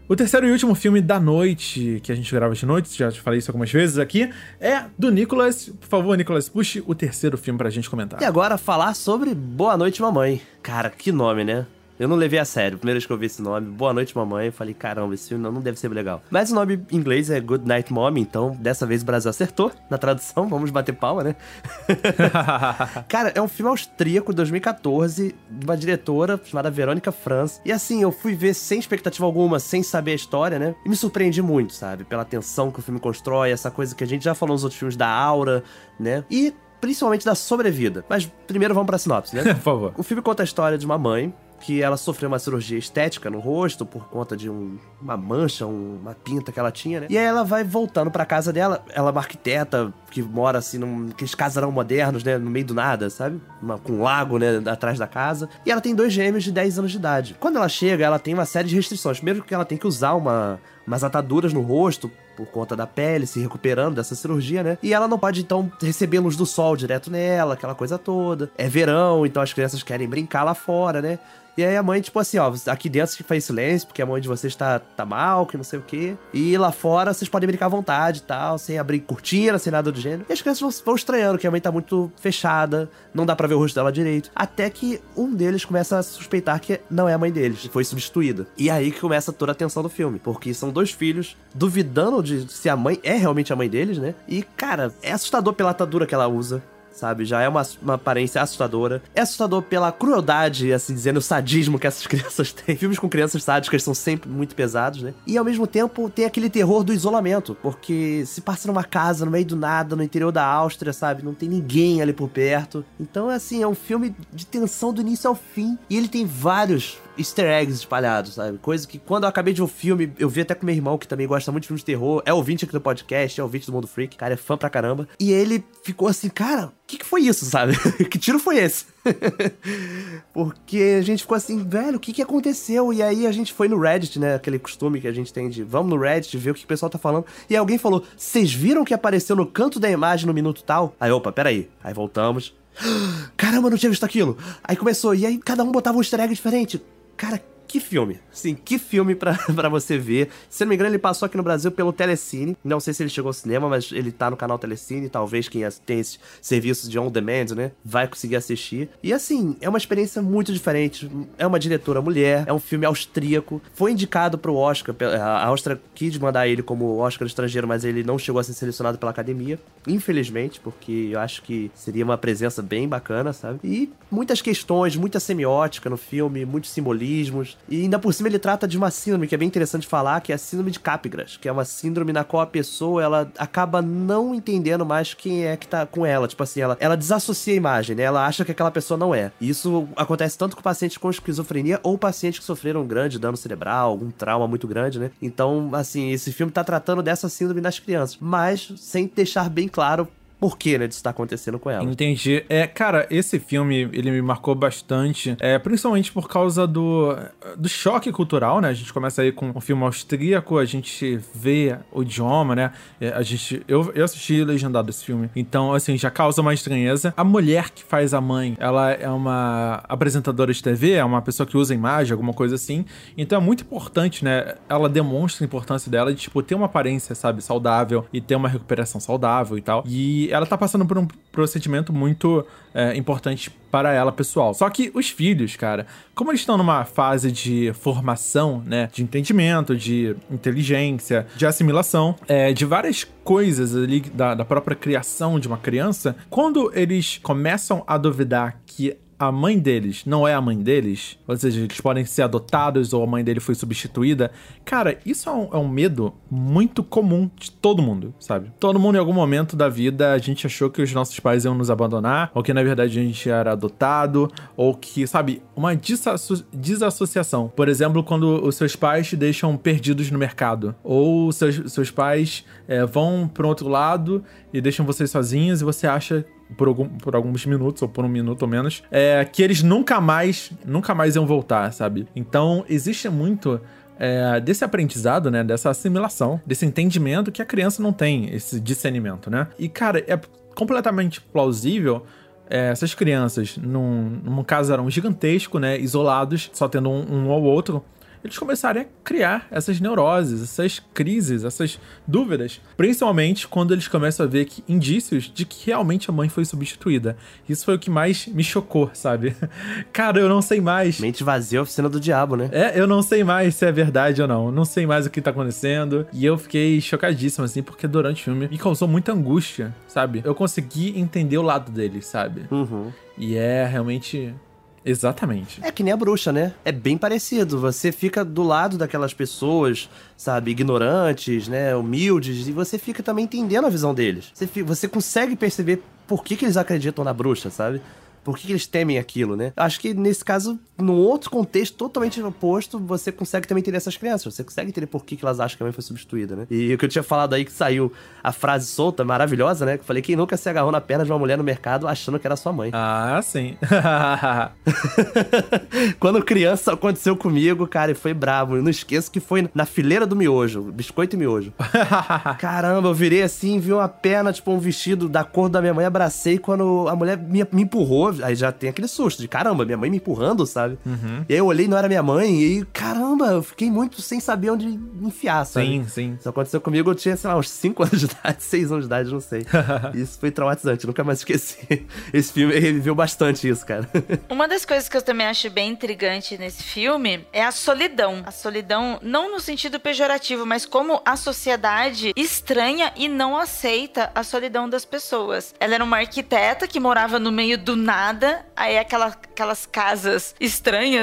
O terceiro e último filme da noite, que a gente grava de noite, já te falei isso algumas vezes aqui, é do Nicolas. Por favor, Nicolas, puxe o terceiro filme pra gente comentar. E agora falar sobre Boa Noite Mamãe. Cara, que nome, né? Eu não levei a sério. Primeira vez que eu vi esse nome, Boa Noite Mamãe, eu falei, caramba, esse filme não, não deve ser legal. Mas o nome em inglês é Good Night Mom, então dessa vez o Brasil acertou na tradução, vamos bater palma, né? (laughs) Cara, é um filme austríaco, 2014, de uma diretora chamada Verônica Franz. E assim, eu fui ver sem expectativa alguma, sem saber a história, né? E me surpreendi muito, sabe? Pela tensão que o filme constrói, essa coisa que a gente já falou nos outros filmes da aura, né? E principalmente da sobrevida. Mas primeiro vamos pra sinopse, né? (laughs) Por favor. O filme conta a história de uma mãe que ela sofreu uma cirurgia estética no rosto por conta de um, uma mancha, um, uma pinta que ela tinha, né? E aí ela vai voltando pra casa dela, ela é uma arquiteta que mora assim, num, aqueles casarão modernos, né? No meio do nada, sabe? Uma, com um lago, né? Atrás da casa. E ela tem dois gêmeos de 10 anos de idade. Quando ela chega, ela tem uma série de restrições. Primeiro que ela tem que usar uma, umas ataduras no rosto por conta da pele, se recuperando dessa cirurgia, né? E ela não pode, então, receber luz do sol direto nela, aquela coisa toda. É verão, então as crianças querem brincar lá fora, né? E aí a mãe, tipo assim, ó, aqui dentro você faz silêncio, porque a mãe de vocês tá, tá mal, que não sei o quê. E lá fora vocês podem brincar à vontade e tal, sem abrir cortina, sem nada do gênero. E as crianças vão, vão estranhando que a mãe tá muito fechada, não dá para ver o rosto dela direito. Até que um deles começa a suspeitar que não é a mãe deles, foi substituída. E aí que começa toda a tensão do filme, porque são dois filhos duvidando de se a mãe é realmente a mãe deles, né? E, cara, é assustador pela atadura que ela usa sabe? Já é uma, uma aparência assustadora. É assustador pela crueldade, assim dizendo, o sadismo que essas (laughs) crianças têm. Filmes com crianças sádicas são sempre muito pesados, né? E ao mesmo tempo tem aquele terror do isolamento, porque se passa numa casa no meio do nada, no interior da Áustria, sabe? Não tem ninguém ali por perto. Então, assim, é um filme de tensão do início ao fim. E ele tem vários easter eggs espalhados, sabe? Coisa que quando eu acabei de ver o filme, eu vi até com meu irmão, que também gosta muito de filmes de terror, é ouvinte aqui do podcast, é ouvinte do Mundo Freak, cara, é fã pra caramba. E ele ficou assim, cara, o que, que foi isso, sabe? (laughs) que tiro foi esse? (laughs) Porque a gente ficou assim, velho, o que que aconteceu? E aí a gente foi no Reddit, né? Aquele costume que a gente tem de vamos no Reddit ver o que o pessoal tá falando. E alguém falou: vocês viram que apareceu no canto da imagem no minuto tal? Aí, opa, peraí. Aí voltamos. (gasps) Caramba, não tinha visto aquilo. Aí começou, e aí cada um botava um easter egg diferente. Cara, que filme. Sim, que filme pra (laughs) você ver. Se não me engano, ele passou aqui no Brasil pelo Telecine. Não sei se ele chegou ao cinema, mas ele tá no canal Telecine. Talvez quem tem esses serviços de on-demand, né, vai conseguir assistir. E assim, é uma experiência muito diferente. É uma diretora mulher, é um filme austríaco. Foi indicado pro Oscar. A Áustria quis mandar ele como Oscar estrangeiro, mas ele não chegou a ser selecionado pela academia. Infelizmente, porque eu acho que seria uma presença bem bacana, sabe? E muitas questões, muita semiótica no filme, muitos simbolismos. E ainda por cima ele trata de uma síndrome que é bem interessante falar, que é a síndrome de Capgras, que é uma síndrome na qual a pessoa ela acaba não entendendo mais quem é que tá com ela. Tipo assim, ela, ela desassocia a imagem, né? Ela acha que aquela pessoa não é. E isso acontece tanto com pacientes com esquizofrenia ou pacientes que sofreram um grande dano cerebral, algum trauma muito grande, né? Então, assim, esse filme tá tratando dessa síndrome nas crianças, mas sem deixar bem claro porquê, né, disso tá acontecendo com ela. Entendi. É, cara, esse filme, ele me marcou bastante, é, principalmente por causa do, do choque cultural, né? A gente começa aí com um filme austríaco, a gente vê o idioma, né? É, a gente, eu, eu assisti legendado esse filme, então, assim, já causa uma estranheza. A mulher que faz a mãe, ela é uma apresentadora de TV, é uma pessoa que usa imagem, alguma coisa assim, então é muito importante, né? Ela demonstra a importância dela de, tipo, ter uma aparência, sabe, saudável e ter uma recuperação saudável e tal. E ela tá passando por um procedimento muito é, importante para ela pessoal. Só que os filhos, cara, como eles estão numa fase de formação, né, de entendimento, de inteligência, de assimilação, é, de várias coisas ali da, da própria criação de uma criança, quando eles começam a duvidar que a mãe deles não é a mãe deles, ou seja, eles podem ser adotados ou a mãe dele foi substituída, cara, isso é um, é um, medo muito comum de todo mundo, sabe? Todo mundo em algum momento da vida a gente achou que os nossos pais iam nos abandonar, ou que na verdade a gente era adotado, ou que, sabe, uma desasso desassociação. Por exemplo, quando os seus pais te deixam perdidos no mercado, ou seus, seus pais é, vão para outro lado e deixam vocês sozinhos e você acha por, algum, por alguns minutos, ou por um minuto ou menos, é, que eles nunca mais, nunca mais iam voltar, sabe? Então, existe muito é, desse aprendizado, né? Dessa assimilação, desse entendimento que a criança não tem, esse discernimento, né? E, cara, é completamente plausível é, essas crianças, num, num casarão gigantesco, né? Isolados, só tendo um, um ou outro, eles começarem a criar essas neuroses, essas crises, essas dúvidas. Principalmente quando eles começam a ver que, indícios de que realmente a mãe foi substituída. Isso foi o que mais me chocou, sabe? (laughs) Cara, eu não sei mais. Mente vazia, oficina do diabo, né? É, eu não sei mais se é verdade ou não. Não sei mais o que tá acontecendo. E eu fiquei chocadíssimo, assim, porque durante o filme me causou muita angústia, sabe? Eu consegui entender o lado deles, sabe? Uhum. E é realmente Exatamente. É que nem a bruxa, né? É bem parecido. Você fica do lado daquelas pessoas, sabe, ignorantes, né, humildes, e você fica também entendendo a visão deles. Você, fica, você consegue perceber por que, que eles acreditam na bruxa, sabe? Por que, que eles temem aquilo, né? Acho que nesse caso, num outro contexto totalmente oposto, você consegue também entender essas crianças. Você consegue entender por que, que elas acham que a mãe foi substituída, né? E o que eu tinha falado aí que saiu a frase solta, maravilhosa, né? Que eu falei, quem nunca se agarrou na perna de uma mulher no mercado achando que era sua mãe. Ah, sim. (laughs) Quando criança aconteceu comigo, cara, e foi bravo. Eu não esqueço que foi na fileira do miojo, biscoito e miojo. (laughs) Caramba, eu virei assim, vi uma perna, tipo um vestido da cor da minha mãe, abracei quando a mulher me, me empurrou aí já tem aquele susto de caramba, minha mãe me empurrando, sabe? Uhum. E aí eu olhei não era minha mãe, e caramba, eu fiquei muito sem saber onde enfiar, sabe? Sim, sim. Isso aconteceu comigo, eu tinha, sei lá, uns 5 (laughs) anos de idade, 6 anos de idade, não sei. (laughs) isso foi traumatizante, nunca mais esqueci. (laughs) Esse filme reviveu bastante isso, cara. Uma das coisas que eu também acho bem intrigante nesse filme é a solidão. A solidão, não no sentido pejorativo, mas como a sociedade estranha e não aceita a solidão das pessoas. Ela era uma arquiteta que morava no meio do nada nada, aí aquela, aquelas casas estranhas,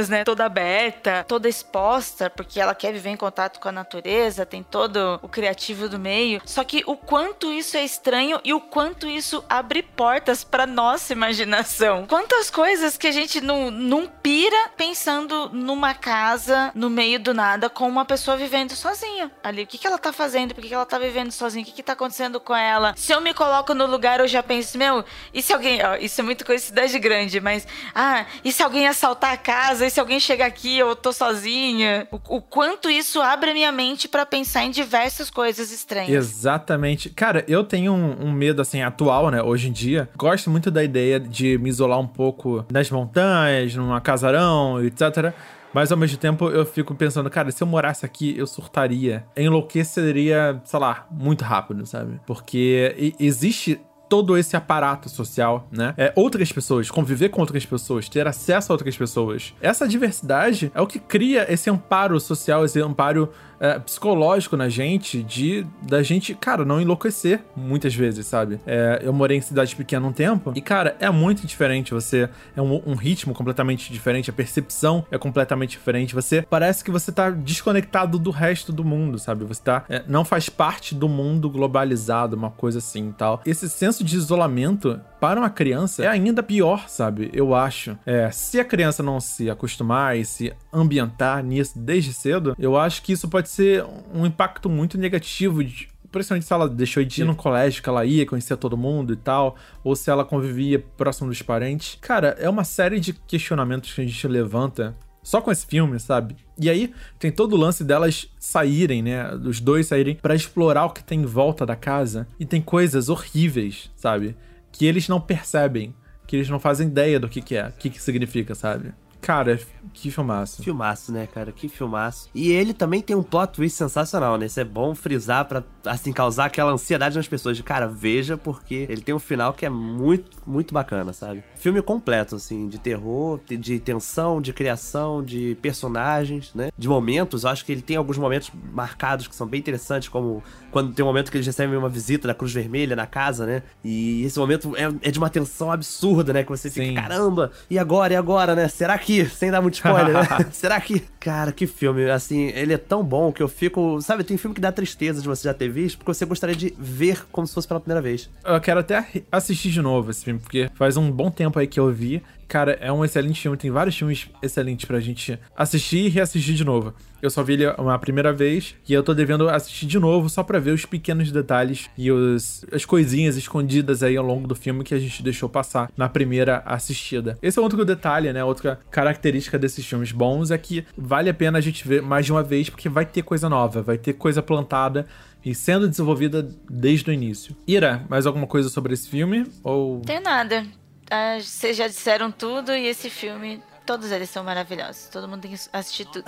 né? Toda aberta, toda exposta, porque ela quer viver em contato com a natureza, tem todo o criativo do meio. Só que o quanto isso é estranho e o quanto isso abre portas para nossa imaginação. Quantas coisas que a gente não, não pira pensando numa casa no meio do nada com uma pessoa vivendo sozinha ali. O que, que ela tá fazendo? Por que, que ela tá vivendo sozinha? O que, que tá acontecendo com ela? Se eu me coloco no lugar, eu já penso, meu, e se alguém. Ó, isso é muito cidade grande, mas. Ah, e se alguém assaltar casa? E se alguém chegar aqui, eu tô sozinha? O, o quanto isso abre a minha mente para pensar em diversas coisas estranhas. Exatamente. Cara, eu tenho um, um, medo, assim, atual, né? Hoje em dia. Gosto muito da ideia de me isolar um pouco nas montanhas, numa casarão, etc. Mas ao mesmo tempo eu fico pensando, cara, se eu morasse aqui, eu surtaria. Enlouqueceria, sei lá, muito rápido, sabe? Porque existe todo esse aparato social, né? É, outras pessoas, conviver com outras pessoas, ter acesso a outras pessoas. Essa diversidade é o que cria esse amparo social, esse amparo é, psicológico na gente de da gente, cara, não enlouquecer muitas vezes, sabe? É, eu morei em cidade pequena um tempo e, cara, é muito diferente. Você é um, um, ritmo completamente diferente, a percepção é completamente diferente. Você parece que você tá desconectado do resto do mundo, sabe? Você tá, é, não faz parte do mundo globalizado, uma coisa assim tal. Esse senso de isolamento para uma criança é ainda pior, sabe? Eu acho. É, se a criança não se acostumar e se ambientar nisso desde cedo, eu acho que isso pode ser um impacto muito negativo de, principalmente se ela deixou de ir no colégio que ela ia, conhecer todo mundo e tal, ou se ela convivia próximo dos parentes. Cara, é uma série de questionamentos que a gente levanta só com esse filme, sabe? E aí tem todo o lance delas saírem, né? Dos dois saírem para explorar o que tem em volta da casa e tem coisas horríveis, sabe? Que eles não percebem, que eles não fazem ideia do que, que é, o que, que significa, sabe? Cara, que filmaço. Filmaço, né, cara? Que filmaço. E ele também tem um plot twist sensacional, né? Isso é bom frisar pra, assim, causar aquela ansiedade nas pessoas de, cara, veja, porque ele tem um final que é muito, muito bacana, sabe? Filme completo, assim, de terror, de tensão, de criação, de personagens, né? De momentos. Eu acho que ele tem alguns momentos marcados que são bem interessantes, como quando tem um momento que eles recebem uma visita da Cruz Vermelha na casa, né? E esse momento é, é de uma tensão absurda, né? Que você fica, Sim. caramba, e agora, e agora, né? Será que, sem dar muito spoiler, né? (laughs) Será que. Cara, que filme. Assim, ele é tão bom que eu fico. Sabe, tem filme que dá tristeza de você já ter visto, porque você gostaria de ver como se fosse pela primeira vez. Eu quero até assistir de novo esse filme, porque faz um bom tempo aí que eu vi. Cara, é um excelente filme. Tem vários filmes excelentes pra gente assistir e reassistir de novo. Eu só vi ele uma primeira vez e eu tô devendo assistir de novo só pra ver os pequenos detalhes e os, as coisinhas escondidas aí ao longo do filme que a gente deixou passar na primeira assistida. Esse é outro detalhe, né? Outra característica desses filmes bons é que vale a pena a gente ver mais de uma vez porque vai ter coisa nova, vai ter coisa plantada e sendo desenvolvida desde o início. Ira, mais alguma coisa sobre esse filme? Ou. Tem nada. Ah, vocês já disseram tudo e esse filme, todos eles são maravilhosos. Todo mundo tem que assistir tudo.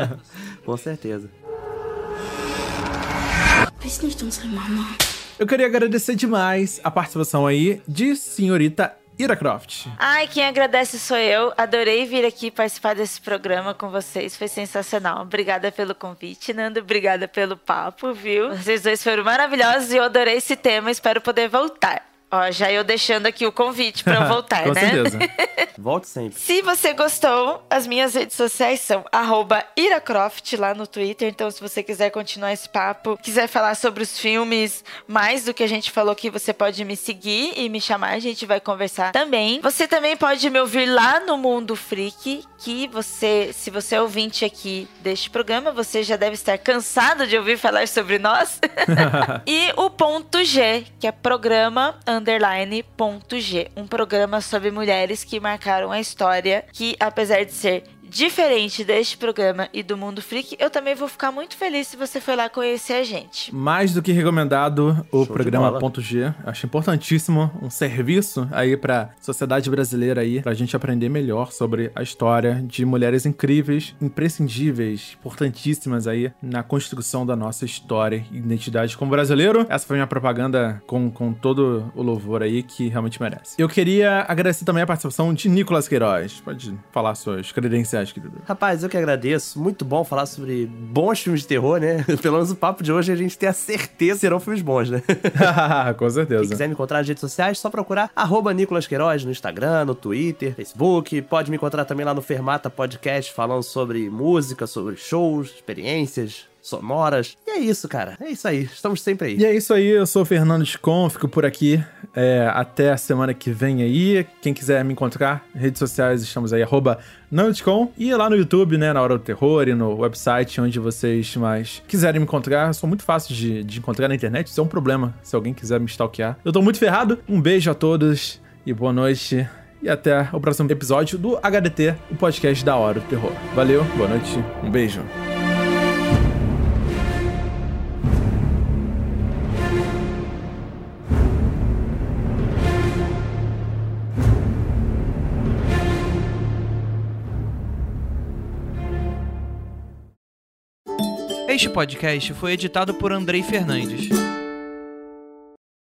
(laughs) Com certeza. Eu queria agradecer demais a participação aí de senhorita Ira Croft. Ai, quem agradece sou eu. Adorei vir aqui participar desse programa com vocês. Foi sensacional. Obrigada pelo convite, Nando. Obrigada pelo papo, viu? Vocês dois foram maravilhosos e eu adorei esse tema. Espero poder voltar. Ó, já eu deixando aqui o convite para eu (laughs) voltar, Com né? certeza. (laughs) Volte sempre. Se você gostou, as minhas redes sociais são @iracroft lá no Twitter. Então, se você quiser continuar esse papo, quiser falar sobre os filmes, mais do que a gente falou aqui, você pode me seguir e me chamar. A gente vai conversar também. Você também pode me ouvir lá no Mundo Freak, que você, se você é ouvinte aqui deste programa, você já deve estar cansado de ouvir falar sobre nós. (laughs) e o ponto G, que é programa ponto G, um programa sobre mulheres que marcaram a história, que apesar de ser diferente deste programa e do Mundo Freak, eu também vou ficar muito feliz se você for lá conhecer a gente. Mais do que recomendado o Show programa Ponto G. Acho importantíssimo um serviço aí pra sociedade brasileira aí, pra gente aprender melhor sobre a história de mulheres incríveis, imprescindíveis, importantíssimas aí na construção da nossa história e identidade como brasileiro. Essa foi minha propaganda com, com todo o louvor aí que realmente merece. Eu queria agradecer também a participação de Nicolas Queiroz. Pode falar suas credenciais você acha, querido? Rapaz, eu que agradeço. Muito bom falar sobre bons filmes de terror, né? (laughs) Pelo menos o papo de hoje a gente tem a certeza que serão filmes bons, né? (laughs) (laughs) Com certeza. Quem quiser me encontrar nas redes sociais, só procurar arroba Nicolas Queiroz no Instagram, no Twitter, Facebook. Pode me encontrar também lá no Fermata Podcast falando sobre música, sobre shows, experiências, sonoras. E é isso, cara. É isso aí. Estamos sempre aí. E é isso aí, eu sou o Fernando Scon, fico por aqui é, até a semana que vem aí. Quem quiser me encontrar, redes sociais, estamos aí, arroba Nandcom. E lá no YouTube, né, na Hora do Terror e no website, onde vocês mais quiserem me encontrar. Sou muito fácil de, de encontrar na internet, isso é um problema, se alguém quiser me stalkear. Eu tô muito ferrado, um beijo a todos e boa noite. E até o próximo episódio do HDT, o podcast da Hora do Terror. Valeu, boa noite, um beijo. Este podcast foi editado por Andrei Fernandes.